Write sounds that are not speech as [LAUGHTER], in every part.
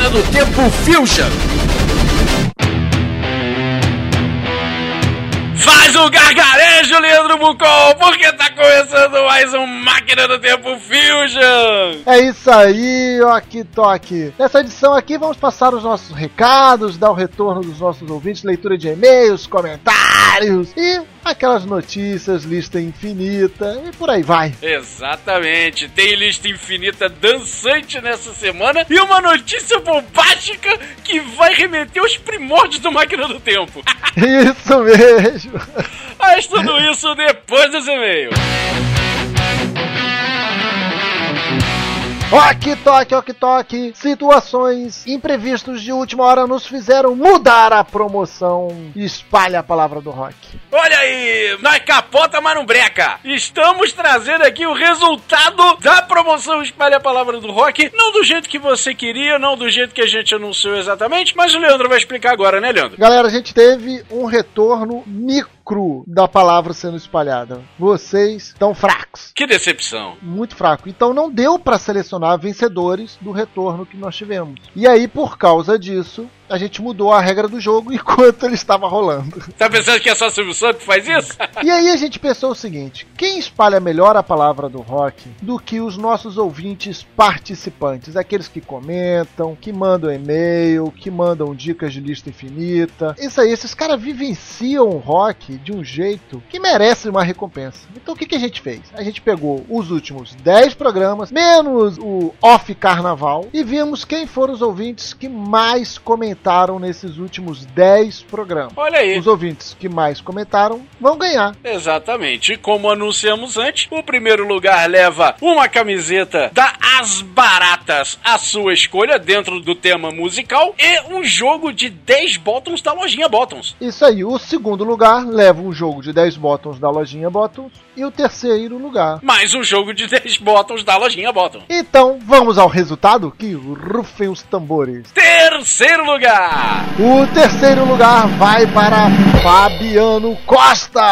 Máquina do Tempo Fusion. Faz um gargarejo, Leandro Bucol, porque tá começando mais um Máquina do Tempo Fusion. É isso aí, Ok Toque. Nessa edição aqui vamos passar os nossos recados, dar o retorno dos nossos ouvintes, leitura de e-mails, comentários e aquelas notícias, lista infinita e por aí vai. Exatamente. Tem lista infinita dançante nessa semana e uma notícia bombástica que vai remeter aos primórdios do Máquina do Tempo. [LAUGHS] Isso mesmo. Mas tudo isso depois dos e-mails. Ok, toque, ok, toque. Situações imprevistos de última hora nos fizeram mudar a promoção. Espalha a palavra do rock. Olha aí, nós capota, mas não breca. Estamos trazendo aqui o resultado da promoção Espalha a Palavra do Rock. Não do jeito que você queria, não do jeito que a gente anunciou exatamente, mas o Leandro vai explicar agora, né, Leandro? Galera, a gente teve um retorno micro da palavra sendo espalhada. Vocês estão fracos. Que decepção. Muito fraco. Então não deu para selecionar vencedores do retorno que nós tivemos. E aí, por causa disso, a gente mudou a regra do jogo [LAUGHS] enquanto ele estava rolando. Tá pensando que é só o Silvio Santos que faz isso? e aí a gente pensou o seguinte: quem espalha melhor a palavra do rock do que os nossos ouvintes participantes? Aqueles que comentam, que mandam e-mail, que mandam dicas de lista infinita. Isso aí, esses caras vivenciam o rock de um jeito que merece uma recompensa. Então o que, que a gente fez? A gente pegou os últimos 10 programas, menos o off carnaval, e vimos quem foram os ouvintes que mais comentaram nesses últimos 10 programas. Olha aí. Os ouvintes que mais comentaram vão ganhar. Exatamente. Como anunciamos antes, o primeiro lugar leva uma camiseta da As Baratas, a sua escolha, dentro do tema musical, e um jogo de 10 bottoms da lojinha Bottoms. Isso aí. O segundo lugar leva um jogo de 10 bottoms da lojinha Bottoms. E o terceiro lugar. Mais um jogo de 10 bottoms da lojinha Bottoms. Então, vamos ao resultado? Que rufem os tambores. Terceiro lugar. O terceiro lugar vai para Fabiano Costa.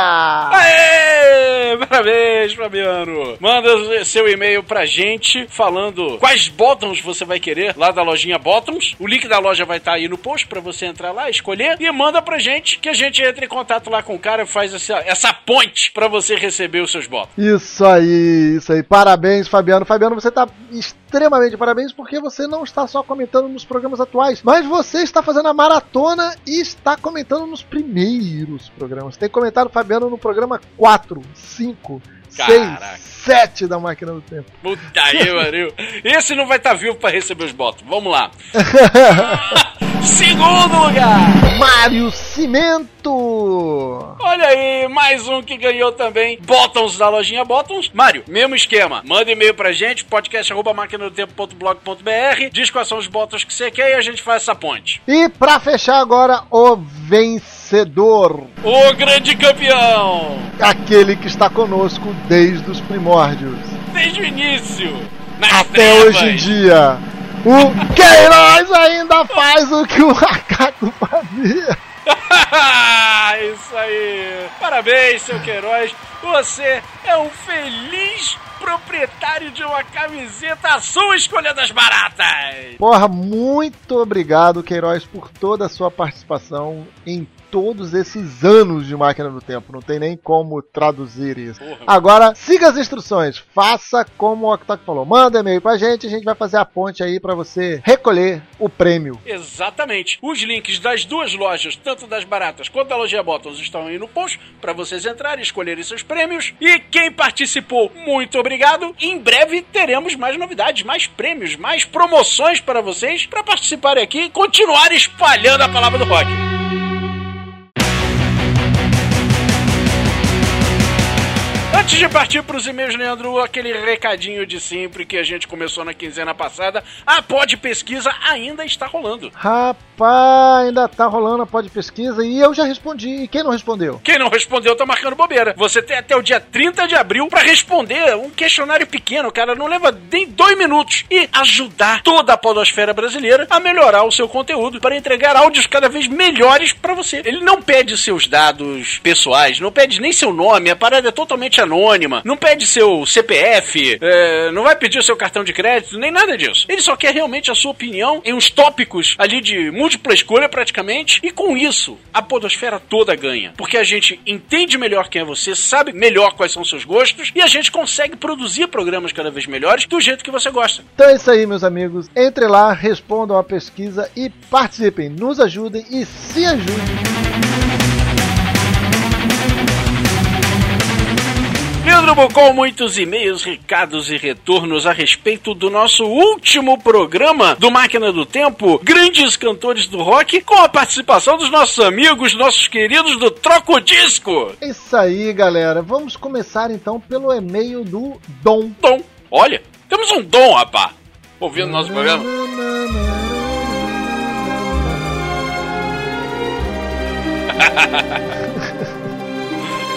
Aê! Parabéns, Fabiano. Manda seu e-mail pra gente falando quais bottoms você vai querer lá da lojinha Bottoms. O link da loja vai estar aí no post para você entrar lá, escolher e manda pra gente que a gente entra em contato lá com o cara e faz essa, essa ponte para você receber os seus bottoms. Isso aí, isso aí. Parabéns, Fabiano. Fabiano, você tá extremamente parabéns porque você não está só comentando nos programas atuais, mas você está fazendo a maratona e está comentando nos primeiros programas. Tem comentado Fabiano no programa 4, 5, 6, 7 da Máquina do Tempo. Puta aí, Mario. Esse não vai estar tá vivo para receber os votos. Vamos lá. [LAUGHS] Segundo lugar, Mário Cimento. Olha aí, mais um que ganhou também. Bottoms da lojinha Bottoms. Mário, mesmo esquema. Manda e-mail pra gente, podcast.máquinadotempo.blog.br. Diz quais são os bottoms que você quer e a gente faz essa ponte. E pra fechar agora, o vencedor. O grande campeão. Aquele que está conosco desde os primórdios. Desde o início. Até trevas. hoje em dia. O Queiroz ainda faz o que o macaco fazia. [LAUGHS] Isso aí! Parabéns, seu Queiroz! Você é um feliz proprietário de uma camiseta a sua escolha das baratas! Porra, muito obrigado, Queiroz, por toda a sua participação em todos esses anos de máquina do tempo. Não tem nem como traduzir isso. Porra. Agora, siga as instruções. Faça como o Octok falou. Manda e-mail pra gente, a gente vai fazer a ponte aí para você recolher o prêmio. Exatamente. Os links das duas lojas, tanto das baratas quanto da loja Bottoms, estão aí no post para vocês entrarem e escolherem seus prêmios. E quem participou, muito obrigado. Em breve teremos mais novidades, mais prêmios, mais promoções para vocês para participarem aqui e continuar espalhando a palavra do rock. Antes de partir para os e-mails, Leandro, aquele recadinho de sempre que a gente começou na quinzena passada, a Pod Pesquisa ainda está rolando. Rapaz, ainda está rolando a Pod Pesquisa e eu já respondi. E quem não respondeu? Quem não respondeu tá marcando bobeira. Você tem até o dia 30 de abril para responder um questionário pequeno, cara, não leva nem dois minutos e ajudar toda a podosfera brasileira a melhorar o seu conteúdo para entregar áudios cada vez melhores para você. Ele não pede seus dados pessoais, não pede nem seu nome, a parada é totalmente anônima anônima, não pede seu CPF, é, não vai pedir o seu cartão de crédito, nem nada disso. Ele só quer realmente a sua opinião em uns tópicos ali de múltipla escolha praticamente, e com isso a podosfera toda ganha. Porque a gente entende melhor quem é você, sabe melhor quais são seus gostos, e a gente consegue produzir programas cada vez melhores do jeito que você gosta. Então é isso aí, meus amigos. Entre lá, respondam a pesquisa e participem. Nos ajudem e se ajudem. Pedro com muitos e-mails, recados e retornos a respeito do nosso último programa do Máquina do Tempo, Grandes Cantores do Rock, com a participação dos nossos amigos, nossos queridos do Troco Disco. Isso aí, galera. Vamos começar então pelo e-mail do Dom. Dom. Olha, temos um Dom, rapá. Ouvindo nosso programa. [LAUGHS]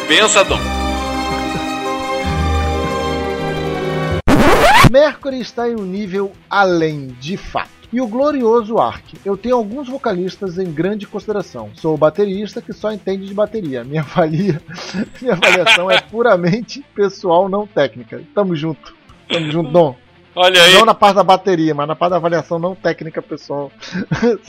Pensa, Dom. Mercury está em um nível além, de fato. E o glorioso Ark. Eu tenho alguns vocalistas em grande consideração. Sou baterista que só entende de bateria. [LAUGHS] Minha avalia, minha avaliação é puramente pessoal, não técnica. Tamo junto. Tamo junto, Dom. Olha aí. Não na parte da bateria, mas na parte da avaliação não técnica, pessoal.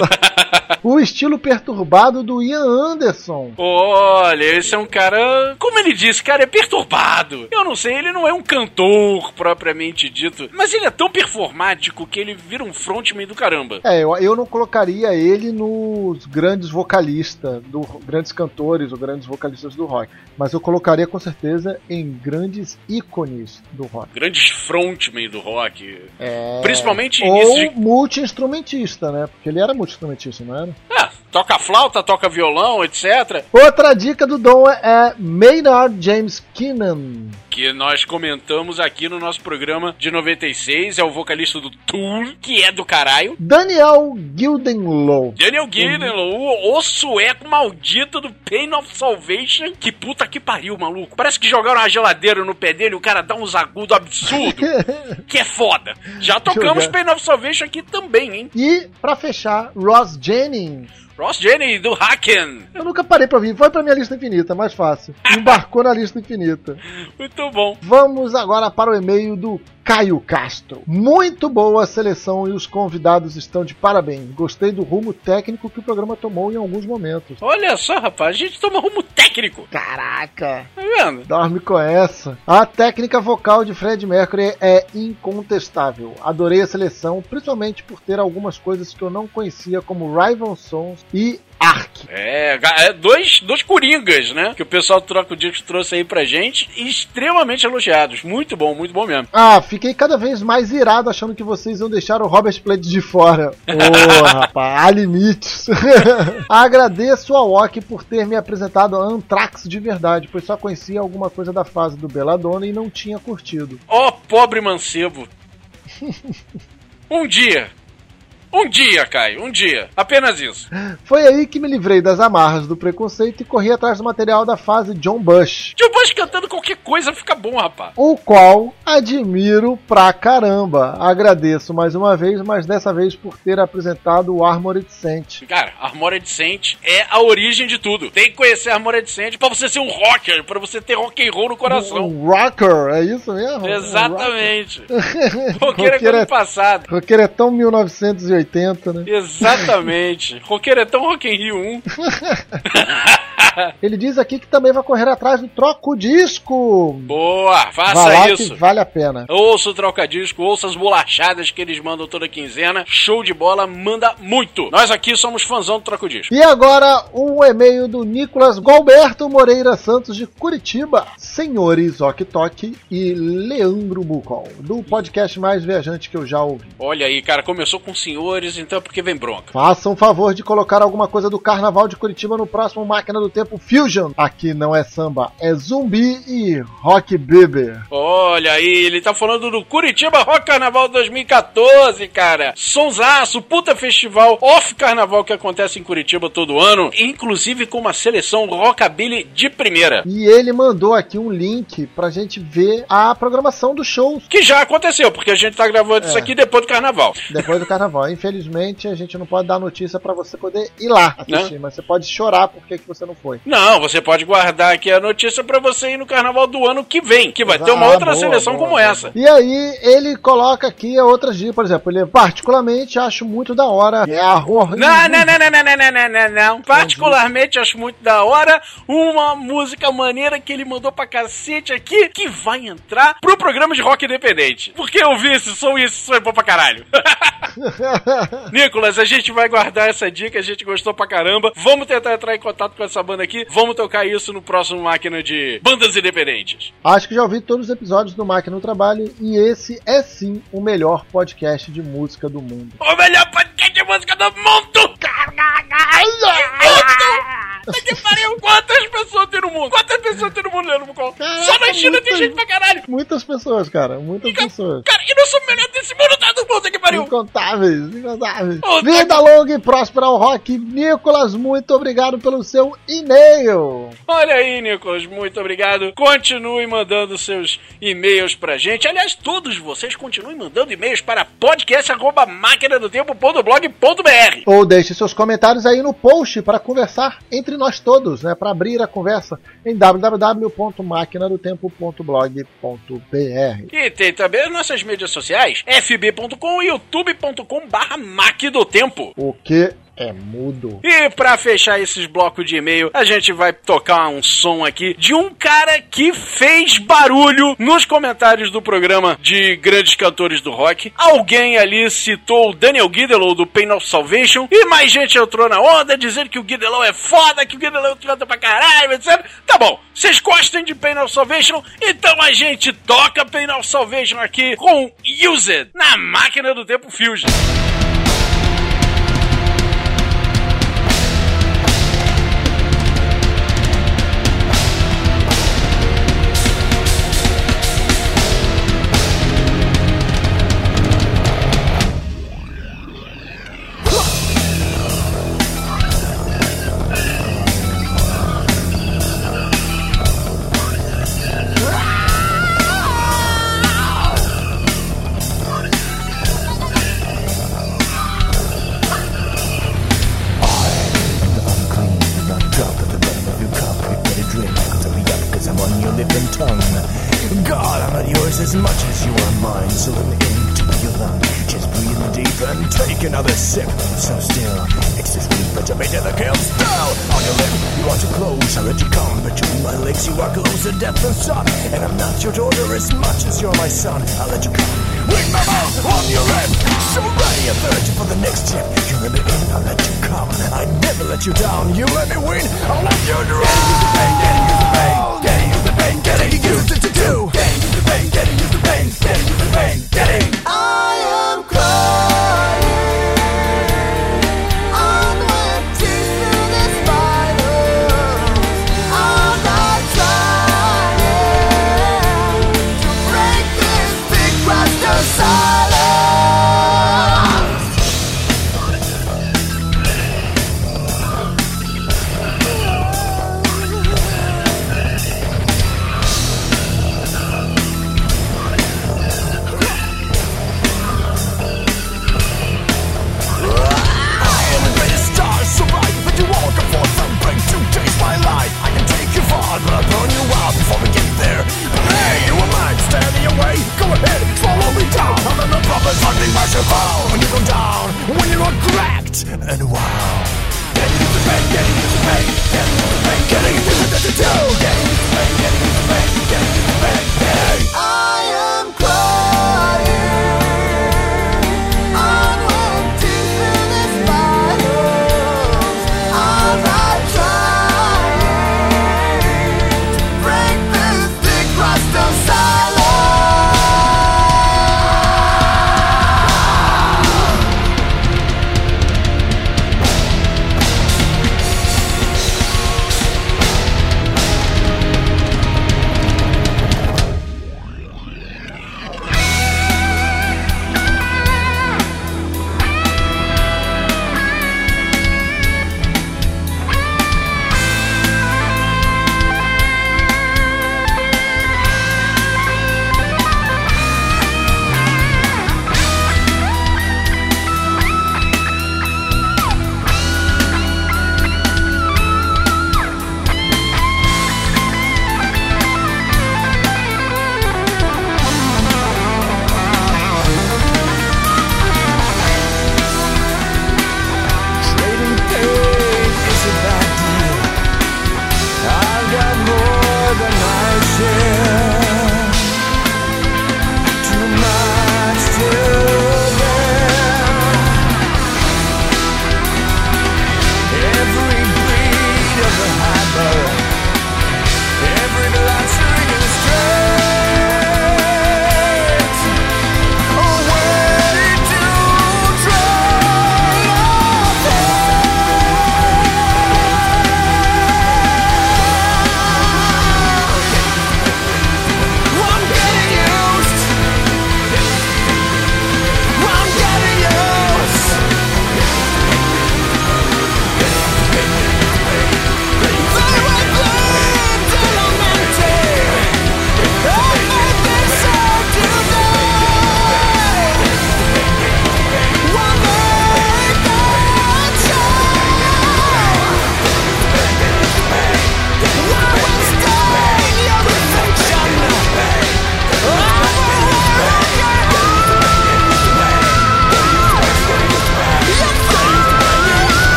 [LAUGHS] o estilo perturbado do Ian Anderson. Olha, esse é um cara. Como ele disse, cara, é perturbado. Eu não sei, ele não é um cantor propriamente dito, mas ele é tão performático que ele vira um frontman do caramba. É, eu, eu não colocaria ele nos grandes vocalistas, do, grandes cantores ou grandes vocalistas do rock, mas eu colocaria com certeza em grandes ícones do rock. Grandes frontmen do rock. É... Principalmente Ou de... multi-instrumentista, né? Porque ele era multi-instrumentista, não era? É, toca flauta, toca violão, etc. Outra dica do Dom é Maynard James Keenan. Que nós comentamos aqui no nosso programa de 96, é o vocalista do Tour, que é do caralho. Daniel Gildenlow. Daniel Gildenlow, uhum. o sueco maldito do Pain of Salvation. Que puta que pariu, maluco. Parece que jogaram uma geladeira no pé dele e o cara dá uns agudos absurdos. [LAUGHS] que é foda. Já tocamos Pain of Salvation aqui também, hein? E, para fechar, Ross Jennings. Ross Jenny, do Haken. Eu nunca parei pra ouvir. Foi pra minha lista infinita, mais fácil. [LAUGHS] Embarcou na lista infinita. Muito bom. Vamos agora para o e-mail do Caio Castro. Muito boa a seleção e os convidados estão de parabéns. Gostei do rumo técnico que o programa tomou em alguns momentos. Olha só, rapaz, a gente toma rumo técnico. Caraca. Tá vendo? Dorme com essa. A técnica vocal de Fred Mercury é incontestável. Adorei a seleção, principalmente por ter algumas coisas que eu não conhecia, como Rival Sons e Ark. É, é, dois, dois coringas, né? Que o pessoal do Troco Disco trouxe aí pra gente, extremamente elogiados. Muito bom, muito bom mesmo. Ah, fiquei cada vez mais irado achando que vocês iam deixar o Robert Plant de fora. [LAUGHS] Ô, oh, rapaz, há limites. [LAUGHS] Agradeço ao Ok por ter me apresentado a Anthrax de verdade, pois só conhecia alguma coisa da fase do Belladonna e não tinha curtido. Ó, oh, pobre mancebo. [LAUGHS] um dia, um dia, Caio, um dia. Apenas isso. Foi aí que me livrei das amarras do preconceito e corri atrás do material da fase John Bush. John Bush cantando qualquer coisa fica bom, rapaz. O qual admiro pra caramba. Agradeço mais uma vez, mas dessa vez por ter apresentado o Armored Saint. Cara, Armored Saint é a origem de tudo. Tem que conhecer Armored Saint pra você ser um rocker, pra você ter rock and roll no coração. Um rocker, é isso mesmo? Exatamente. Um rocker, rocker é, é passado. Rocker é tão 1980 80, né? Exatamente. [LAUGHS] Roqueiro é tão Rock in Rio 1. [LAUGHS] Ele diz aqui que também vai correr atrás do troco disco. Boa, faça isso. vale a pena. Ouça o troca disco, ouça as bolachadas que eles mandam toda quinzena. Show de bola, manda muito. Nós aqui somos fãzão do troco disco. E agora o um e-mail do Nicolas Galberto Moreira Santos de Curitiba. Senhores Ok Tok e Leandro Bucol, do podcast mais viajante que eu já ouvi. Olha aí, cara, começou com senhores, então porque vem bronca. Faça um favor de colocar alguma coisa do Carnaval de Curitiba no próximo Máquina do Tempo Fusion. Aqui não é samba, é zumbi e rock baby. Olha aí, ele tá falando do Curitiba Rock Carnaval 2014, cara. Sonsaço, puta festival off carnaval que acontece em Curitiba todo ano, inclusive com uma seleção rockabilly de primeira. E ele mandou aqui um link pra gente ver a programação dos shows. Que já aconteceu, porque a gente tá gravando é. isso aqui depois do carnaval. Depois do carnaval. Infelizmente, a gente não pode dar notícia para você poder ir lá assistir, mas você pode chorar porque que você não foi. Não, você pode guardar aqui a notícia pra você ir no carnaval do ano que vem, que vai ter uma Ah, outra boa, seleção boa, como boa. essa. E aí, ele coloca aqui outras dicas, por exemplo, ele particularmente acho muito da hora. É a horror. Não, não, não, não, não, não, não, não, não, não. Particularmente acho muito da hora uma música maneira que ele mandou pra cacete aqui, que vai entrar pro programa de rock independente. Porque eu vi esse som e esse som é bom pra caralho. [LAUGHS] Nicolas, a gente vai guardar essa dica, a gente gostou pra caramba. Vamos tentar entrar em contato com essa banda aqui, vamos tocar isso no próximo Máquina de Bandas Independentes. Acho que já ouvi todos os episódios do Máquina no Trabalho e esse é sim o melhor podcast de música do mundo. O melhor podcast de música do mundo! Puta que pariu! Quantas pessoas tem no mundo? Quantas pessoas tem no mundo, Leandro Bucol? Só na China tem muitas- gente pra caralho! Muitas pessoas, cara, muitas pessoas. Cara, e não sou melhor desse mundo, tá do puta que pariu! Incontáveis, Vida longa e próspera ao rock. Nicolas, muito obrigado pelo seu e-mail. Olha aí, Nicolas, muito obrigado. Continue mandando seus e-mails pra gente. Aliás, todos vocês continuem mandando e-mails para podcast.máquinadotempo.blog.br. Ou deixe seus comentários aí no post para conversar entre nós todos, né? Para abrir a conversa em www.maquinadotempo.blog.br. E tem também as nossas mídias sociais, fb.com e youtube.com barra do Tempo. O que é mudo? E pra fechar esses blocos de e-mail, a gente vai tocar um som aqui de um cara que fez barulho nos comentários do programa de grandes cantores do rock. Alguém ali citou o Daniel Guidelow do Pain of Salvation e mais gente entrou na onda dizendo que o Guidelow é foda, que o Guidelow canta pra caralho, etc. Tá bom, vocês gostam de Pain of Salvation? Então a gente toca Pain of Salvation aqui com Use It na máquina do tempo Fusion. You're my son. I'll let you come. With my mouth on your lip. So ready, I'm thirsty for the next tip. You let me in, I'll let you come. I never let you down. You let me win, I'll let you drown.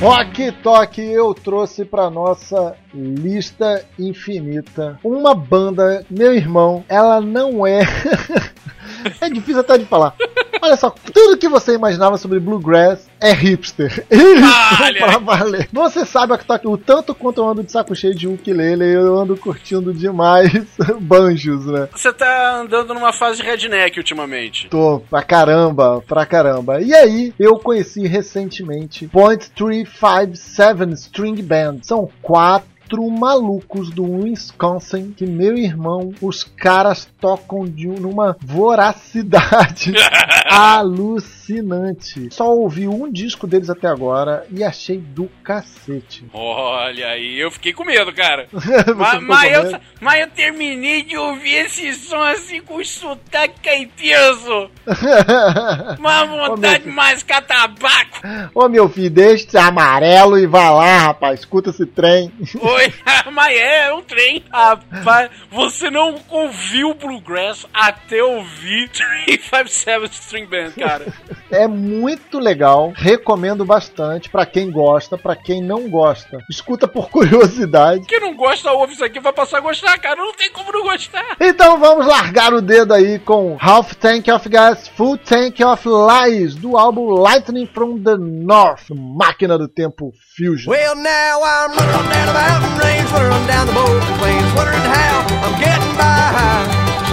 Rock Toque eu trouxe pra nossa lista infinita uma banda, meu irmão, ela não é. [LAUGHS] é difícil até de falar. Olha só, tudo que você imaginava sobre Bluegrass é hipster. [LAUGHS] Olha. pra valer. Você sabe o tanto quanto eu ando de saco cheio de ukulele, eu ando curtindo demais [LAUGHS] banjos, né? Você tá andando numa fase redneck ultimamente. Tô pra caramba, pra caramba. E aí, eu conheci recentemente Point 357 String Band. São quatro malucos do Wisconsin que meu irmão, os caras tocam de um- numa voracidade [LAUGHS] alucinante. Só ouvi um disco deles até agora e achei do cacete. Olha aí, eu fiquei com medo, cara. [LAUGHS] Mas, mas eu, mas eu terminei de ouvir esse som assim com sotaque caipirso. [LAUGHS] Uma vontade filho. mais catabaco. Ô meu filho, deixa esse amarelo e vai lá, rapaz. Escuta esse trem. Oi, [LAUGHS] mas é, é um trem. Rapaz, você não ouviu Bluegrass até ouvir 357 [LAUGHS] String Band, cara. É muito legal, recomendo bastante pra quem gosta, pra quem não gosta. Escuta por curiosidade. Quem não gosta, ouve isso aqui, vai passar a gostar, cara. Não tem como não gostar. Então vamos largar o dedo aí com Half Tank of Gas, Full Tank of Lies, do álbum Lightning from the North, Máquina do Tempo Fusion. Well, now I'm running down the range, running down the open plains, wondering how I'm getting by.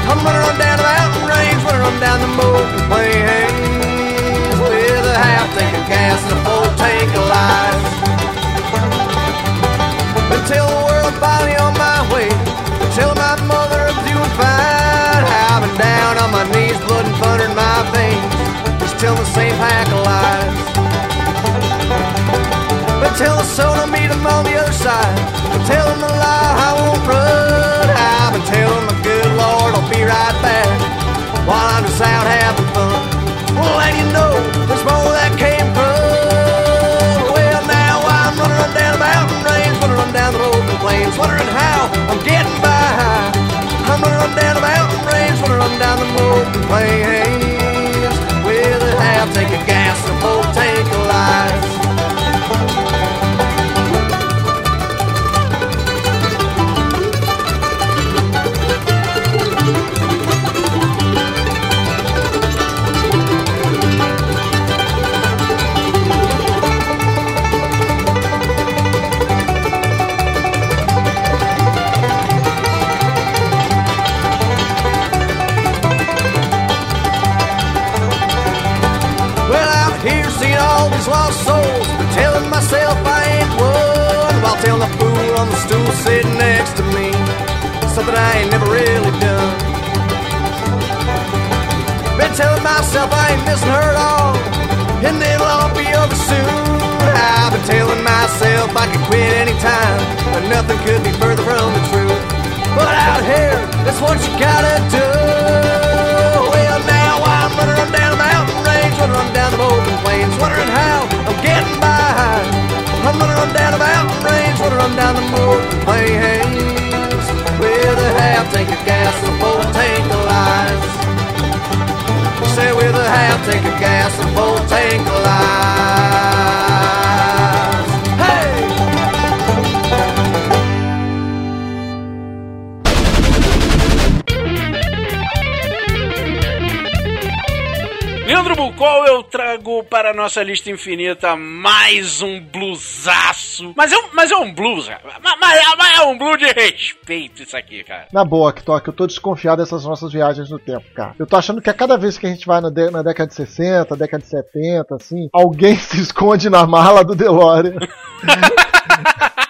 I'm running down the mountain range, running down the open plains with a half tank of gas and a full tank of lies. Until the world finally on my way, tell my mother I'm doing fine. I've been down on my knees, blood and thunder in my veins, just telling the same pack of lies. Tell the soul I meet him on the other side. But tell him the lie, I won't run. I've been telling the good Lord I'll be right back while I'm just out having myself I ain't missing her at all, and it'll all be over soon. I've been telling myself I could quit anytime, but nothing could be further from the truth. But out here, that's what you gotta do. Well, now I'm running down the mountain range, running down the open plains, wondering how I'm getting by. I'm running down the mountain range, running down the open plains, with a half tank of gas and a full tank. Say with a half tank of gas and full tank of lies. Bucol, eu trago para a nossa lista infinita mais um blusaço. Mas é um, mas é um blues. Mas, mas- é um blues de respeito isso aqui, cara. Na boa, Ktok, eu tô desconfiado dessas nossas viagens no tempo, cara. Eu tô achando que a cada vez que a gente vai na, de- na década de 60, década de 70, assim, alguém [LAUGHS] se esconde na mala do DeLorean. [LAUGHS]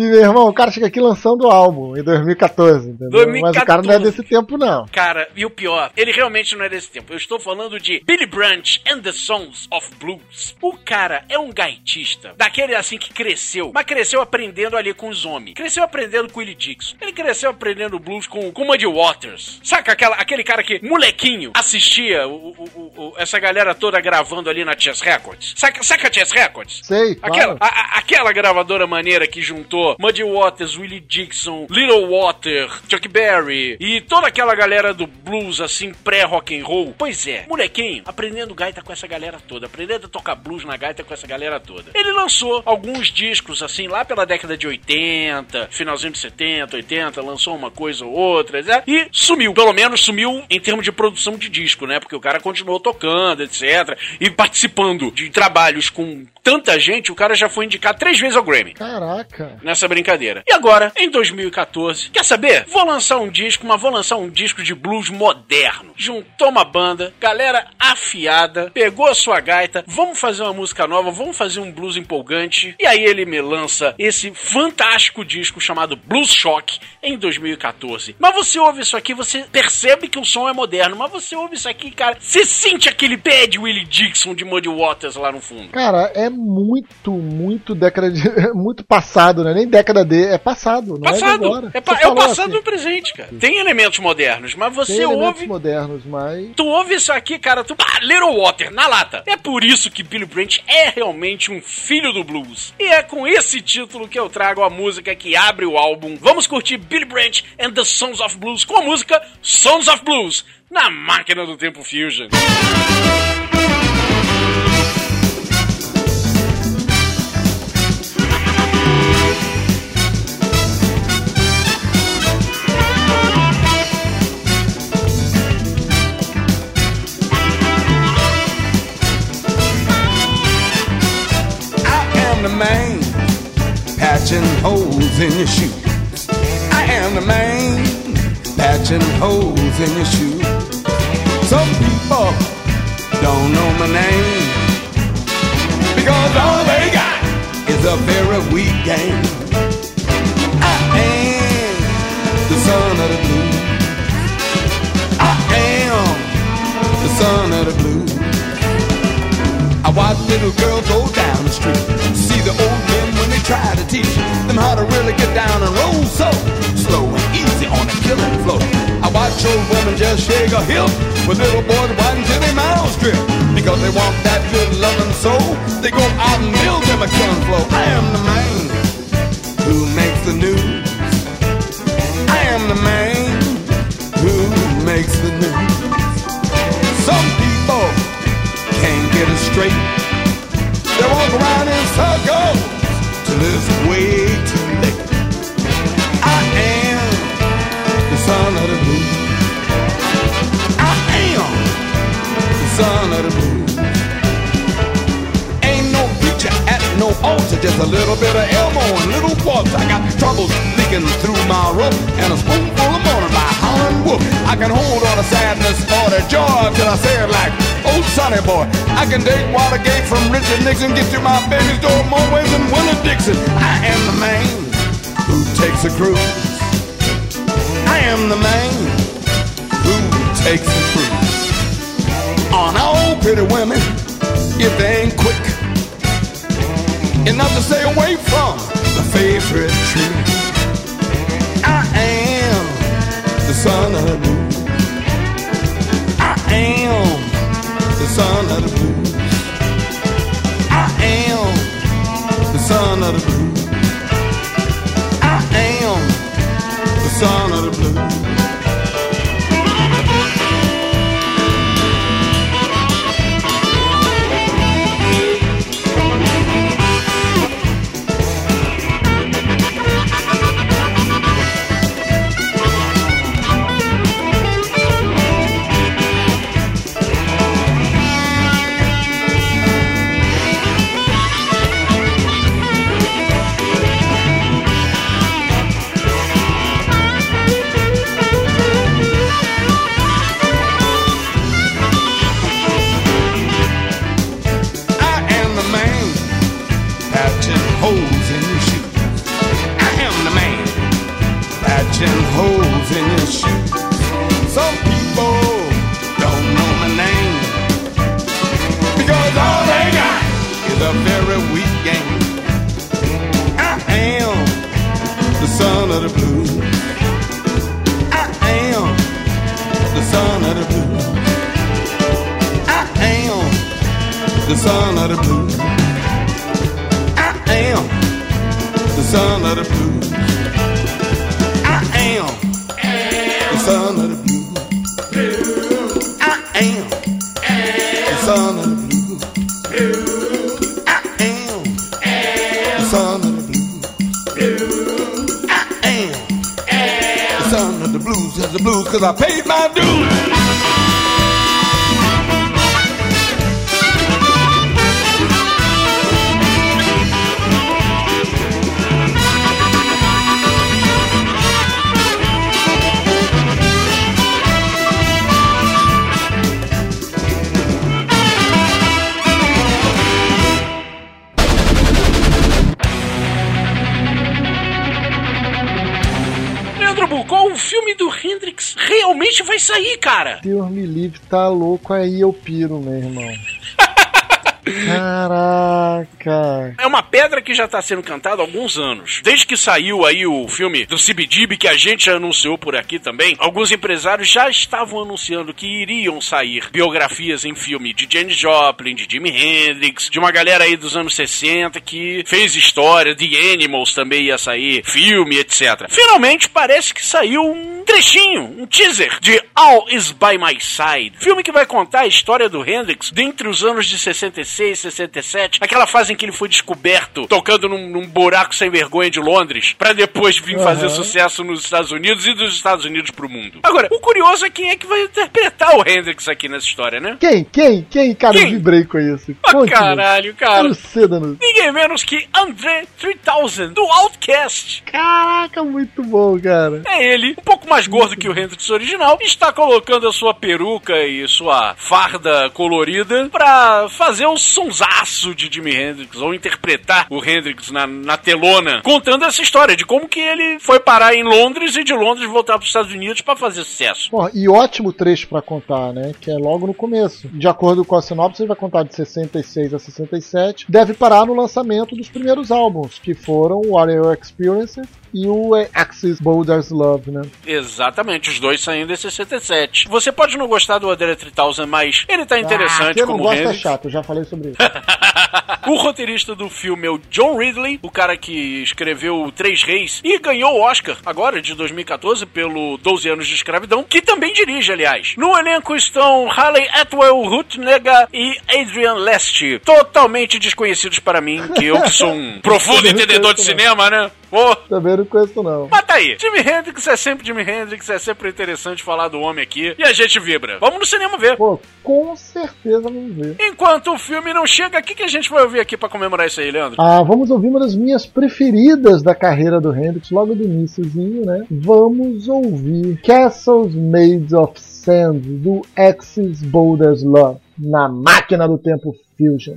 E, meu irmão, o cara chega aqui lançando o álbum em 2014, entendeu? Mas o cara não é 2014. desse tempo, não. Cara, e o pior, ele realmente não é desse tempo. Eu estou falando de Billy Branch and the Songs of Blues. O cara é um gaitista, daquele assim que cresceu, mas cresceu aprendendo ali com os homens. Cresceu aprendendo com Willie Dixon. Ele cresceu aprendendo blues com, com Muddy Waters. Saca aquela, aquele cara que, molequinho, assistia o- o- o- essa galera toda gravando ali na Chess Records? Saca, saca a Chess Records? Sei, claro. Aquela, a- a- aquela gravadora maneira que juntou Muddy Waters, Willie Dixon, Little Water, Chuck Berry e toda aquela galera do blues assim pré-rock and roll. Pois é, molequinho, aprendendo gaita com essa galera toda, aprendendo a tocar blues na gaita com essa galera toda. Ele lançou alguns discos assim lá pela década de 80, finalzinho de 70, 80, lançou uma coisa ou outra, né? e sumiu. Pelo menos sumiu em termos de produção de disco, né? Porque o cara continuou tocando, etc. E participando de trabalhos com tanta gente, o cara já foi indicado três vezes ao Grammy Caraca. nessa brincadeira. E agora, em 2014, quer saber? Vou lançar um disco, mas vou lançar um disco de blues moderno. Juntou uma banda, galera afiada, pegou a sua gaita, vamos fazer uma música nova, vamos fazer um blues empolgante. E aí ele me lança esse fantástico disco chamado Blues Shock em 2014. Mas você ouve isso aqui, você percebe que o som é moderno, mas você ouve isso aqui, cara, você sente aquele pé de Willie Dixon de Muddy Waters lá no fundo. Cara, é muito, muito década de. [LAUGHS] muito passado, né? Nem década de. É passado, não é Passado. agora. É, pa- é o passado assim, no presente, cara. Tem elementos modernos, mas Tem você elementos ouve. modernos, mas. Tu ouve isso aqui, cara, tu. Ah, Little Water, na lata. É por isso que Billy Branch é realmente um filho do blues. E é com esse título que eu trago a música que abre o álbum. Vamos curtir Billy Branch and the Sons of Blues com a música Sons of Blues na máquina do tempo Fusion. I patching holes in your shoe. I am the man patching holes in your shoe. Some people don't know my name because all they got is a very weak game. I am the son of the blues. I am the son of the blues. I watch little girls go down the street. See the old men down and roll so slow and easy on the killing floor. I watch old women just shake a hip with little boys waiting till their mouths drip because they want that good loving soul. They go out and build them a killing floor. I am the man who makes the news. I am the man who makes the news. Some people can't get it straight. They walk around in circles till it's way just a little bit of elbow and little waltz. I got troubles leaking through my rope and a spoonful of morning by howling wolf. I can hold on to sadness or the joy till I say it like old Sonny boy. I can date Watergate from Richard Nixon, get to my baby's door more ways than Willie Dixon. I am the man who takes a cruise. I am the man who takes a cruise. On all pretty women, if they ain't quick, enough to stay away from the favorite tree. I am the son of the blues. I am the son of the blues. I am the son of the blues. I am the son of the blues. Son of the blues. I am the son of the blues. I am the son of the blues. I am the son of the blues. I am the son of the blues. The blues, cause I paid my dues. Vai sair, cara? Deus me livre, tá louco aí eu piro, meu irmão. Caraca. É uma pedra que já tá sendo cantada há alguns anos. Desde que saiu aí o filme do CBGB, que a gente já anunciou por aqui também, alguns empresários já estavam anunciando que iriam sair biografias em filme de Janis Joplin, de Jimi Hendrix, de uma galera aí dos anos 60 que fez história, The Animals também ia sair, filme, etc. Finalmente parece que saiu um trechinho, um teaser de All Is By My Side. Filme que vai contar a história do Hendrix dentre os anos de 66 67, aquela fase em que ele foi descoberto tocando num, num buraco sem vergonha de Londres, pra depois vir fazer sucesso nos Estados Unidos e dos Estados Unidos pro mundo. Agora, o curioso é quem é que vai interpretar o Hendrix aqui nessa história, né? Quem? Quem? Quem? Cara, Quem? eu vibrei com isso. Ah, Conte-me. caralho, cara. Danuto. Ninguém menos que André 3000, do Outcast. Caraca, muito bom, cara. É ele, um pouco mais gordo que o Hendrix original, está colocando a sua peruca e sua farda colorida pra fazer o sonsaço de Jimi Hendrix, ou interpretar o Hendrix na, na telona, contando essa história de como que ele foi parar em Londres e de Londres voltar para os Estados Unidos para fazer sucesso. Porra, e ótimo trecho pra contar, né? Que é logo no começo. De acordo com a sinopse, ele vai contar de 66 a 67. Deve parar no lançamento dos primeiros álbuns, que foram o Are You Experience e o Axis Boulder's Love, né? Exatamente, os dois saindo em 67. Você pode não gostar do André 3000, mas ele tá ah, interessante não como gosta é chato, eu já falei sobre isso. [LAUGHS] o roteirista do filme é o John Ridley, o cara que escreveu Três Reis e ganhou o Oscar agora de 2014 pelo 12 anos de escravidão, que também dirige, aliás. No elenco estão Haley Atwell, Ruth Nega e Adrian Leste, totalmente desconhecidos para mim, que eu que sou um [LAUGHS] profundo entendedor de cinema, né? Pô, Também não conheço, não. mas tá aí. Jimi Hendrix é sempre Jimi Hendrix, é sempre interessante falar do homem aqui e a gente vibra. Vamos no cinema ver. Pô, com certeza vamos ver. Enquanto o filme não chega, o que, que a gente vai ouvir aqui pra comemorar isso aí, Leandro? Ah, vamos ouvir uma das minhas preferidas da carreira do Hendrix, logo do iníciozinho, né? Vamos ouvir Castles Made of Sand, do Axis Boulder's Love, na máquina do tempo Fusion.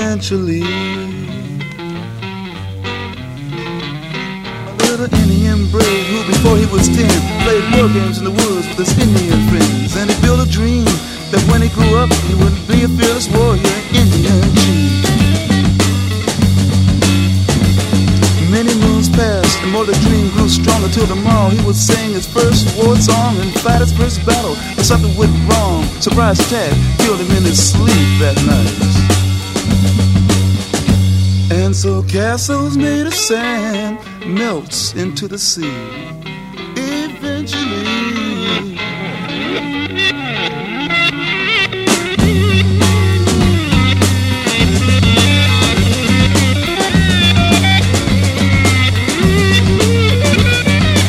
eventually. A little Indian brave who, before he was ten, played war games in the woods with his Indian friends. And he built a dream that when he grew up, he would be a fearless warrior, Indian chief. Many moons passed, and more the dream grew stronger till tomorrow he would sing his first war song and fight his first battle. But something went wrong. Surprise attack killed him in his sleep that night. So castles made of sand melts into the sea. Eventually.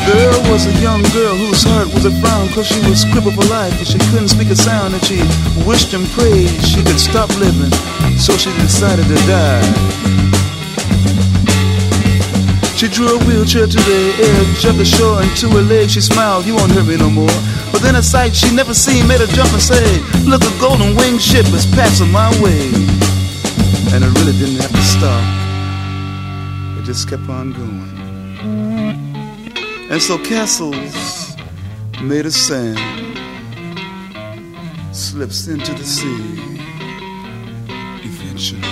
There was a young girl whose heart was was a frown cause she was crippled for life and she couldn't speak a sound and she wished and prayed she could stop living so she decided to die she drew a wheelchair to the edge of the shore and to her legs she smiled, you won't hurt me no more. But then a sight she never seen made her jump and say, Look, a golden winged ship is passing my way. And it really didn't have to stop. It just kept on going. And so castles made of sand slips into the sea eventually.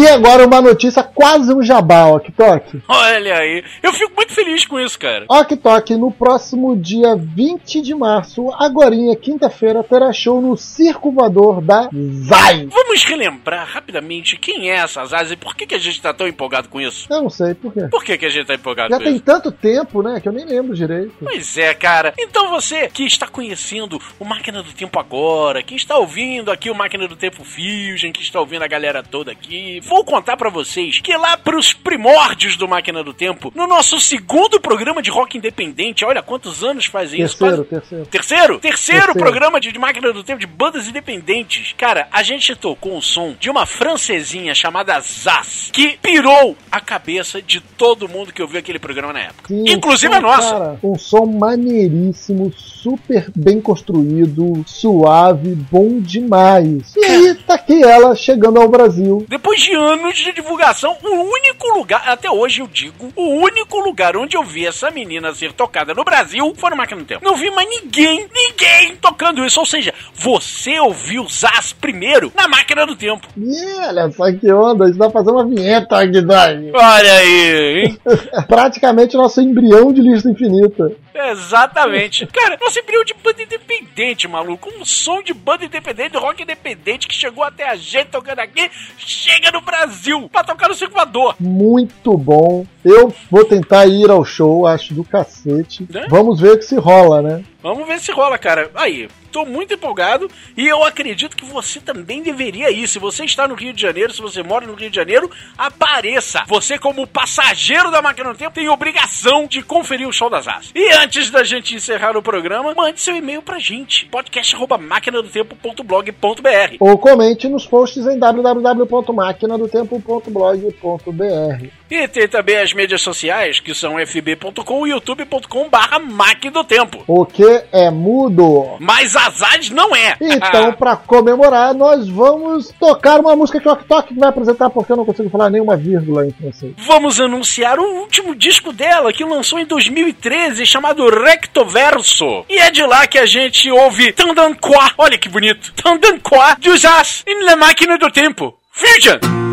E agora uma notícia quase um jabá, Ok Tok. Olha aí. Eu fico muito feliz com isso, cara. Ok Tok, no próximo dia 20 de março, agorinha, quinta-feira, terá show no Circo Voador da Zai. Vamos relembrar rapidamente quem é essa Zaza e por que, que a gente tá tão empolgado com isso? Eu não sei por quê. Por que, que a gente tá empolgado Já com tem isso? tanto tempo, né, que eu nem lembro direito. Pois é, cara. Então você que está conhecendo o Máquina do Tempo agora, que está ouvindo aqui o Máquina do Tempo Fusion, que está ouvindo a galera toda aqui, vou contar pra vocês que lá pros primórdios do Máquina do Tempo, no nosso segundo programa de rock independente, olha quantos anos fazem isso? Terceiro, Quase- terceiro. Terceiro? Terceiro Terceiro. programa de, de máquina do tempo de bandas independentes. Cara, a gente tocou o som de uma francesinha chamada Zaz, que pirou a cabeça de todo mundo que ouviu aquele programa na época. Sim, Inclusive um a nossa. Cara, um som maneiríssimo, super bem construído, suave, bom demais. E aí tá aqui ela chegando ao Brasil. Depois de anos de divulgação, o único lugar, até hoje eu digo, o único lugar onde eu vi essa menina ser tocada no Brasil foi no Máquina do Tempo. Não vi mais ninguém, ninguém tocando isso. Ou seja, você ouviu Zaz primeiro na Máquina do Tempo. E olha só que onda, isso dá pra fazer uma vinheta, Guidani. Olha aí, hein? [LAUGHS] Praticamente nosso embrião de lista infinita. Exatamente. Cara, nosso embrião de banda independente, maluco. Um som de banda independente, rock independente que chegou até a gente tocando aqui, chega no Brasil pra tocar no circulador. Muito bom. Eu vou tentar ir ao show, acho do cacete. Né? Vamos ver o que se rola, né? Vamos ver se rola, cara. Aí, tô muito empolgado e eu acredito que você também deveria ir. Se você está no Rio de Janeiro, se você mora no Rio de Janeiro, apareça. Você, como passageiro da Máquina do Tempo, tem obrigação de conferir o show das As. E antes da gente encerrar o programa, mande seu e-mail pra gente. podcast.maquinadotempo.blog.br Ou comente nos posts em www.maquinadotempo.blog.br. E tem também as mídias sociais, que são fb.com e youtube.com barra Máquina do Tempo. O que é mudo? Mas Azad não é. Então, pra comemorar, nós vamos tocar uma música que o Ok Tok vai apresentar, porque eu não consigo falar nenhuma vírgula em francês. vamos anunciar o último disco dela, que lançou em 2013, chamado Rectoverso. E é de lá que a gente ouve Tandan Qua, olha que bonito, Tandan Qua, de Usas, em La Máquina do Tempo. Fusion!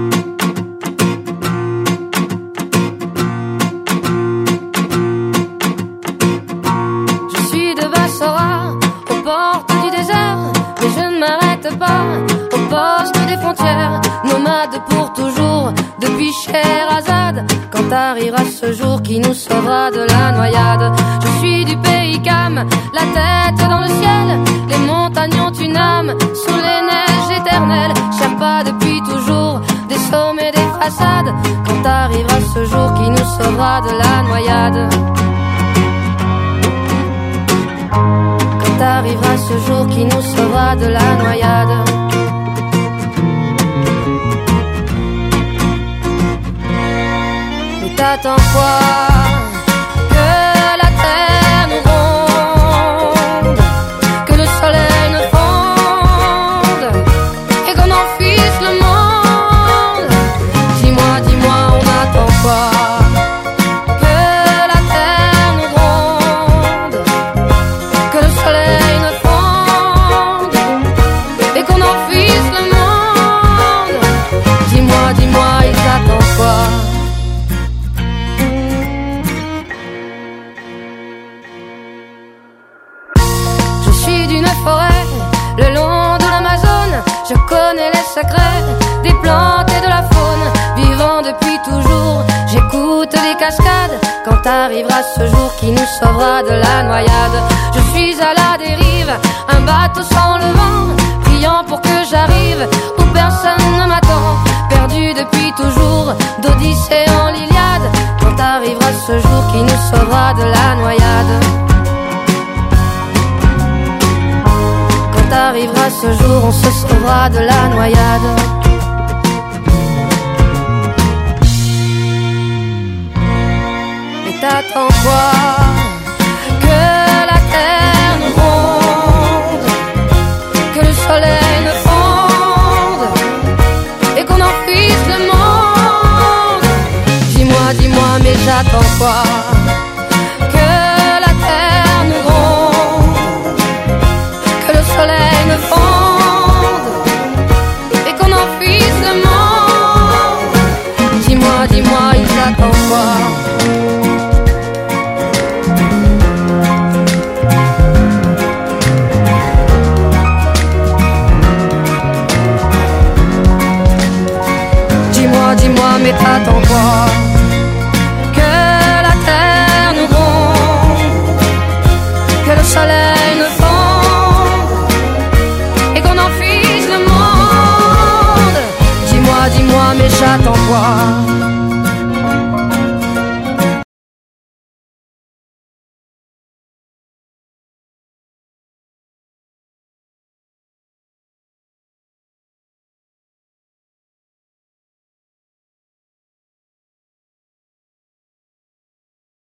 Nomade pour toujours, depuis Sherazade, quand arrivera ce jour qui nous sauvera de la noyade? Je suis du pays Cam, la tête dans le ciel, les montagnes ont une âme, sous les neiges éternelles, Sherpa depuis toujours, des sommets, des façades, quand arrivera ce jour qui nous sauvera de la noyade? Quand arrivera ce jour qui nous sauvera de la noyade? T'attends quoi bateau sans le vent, priant pour que j'arrive où personne ne m'attend. Perdu depuis toujours, d'Odyssée en l'Iliade, quand arrivera ce jour qui nous sauvera de la noyade? Quand arrivera ce jour, on se sauvera de la noyade. Et t'attends quoi?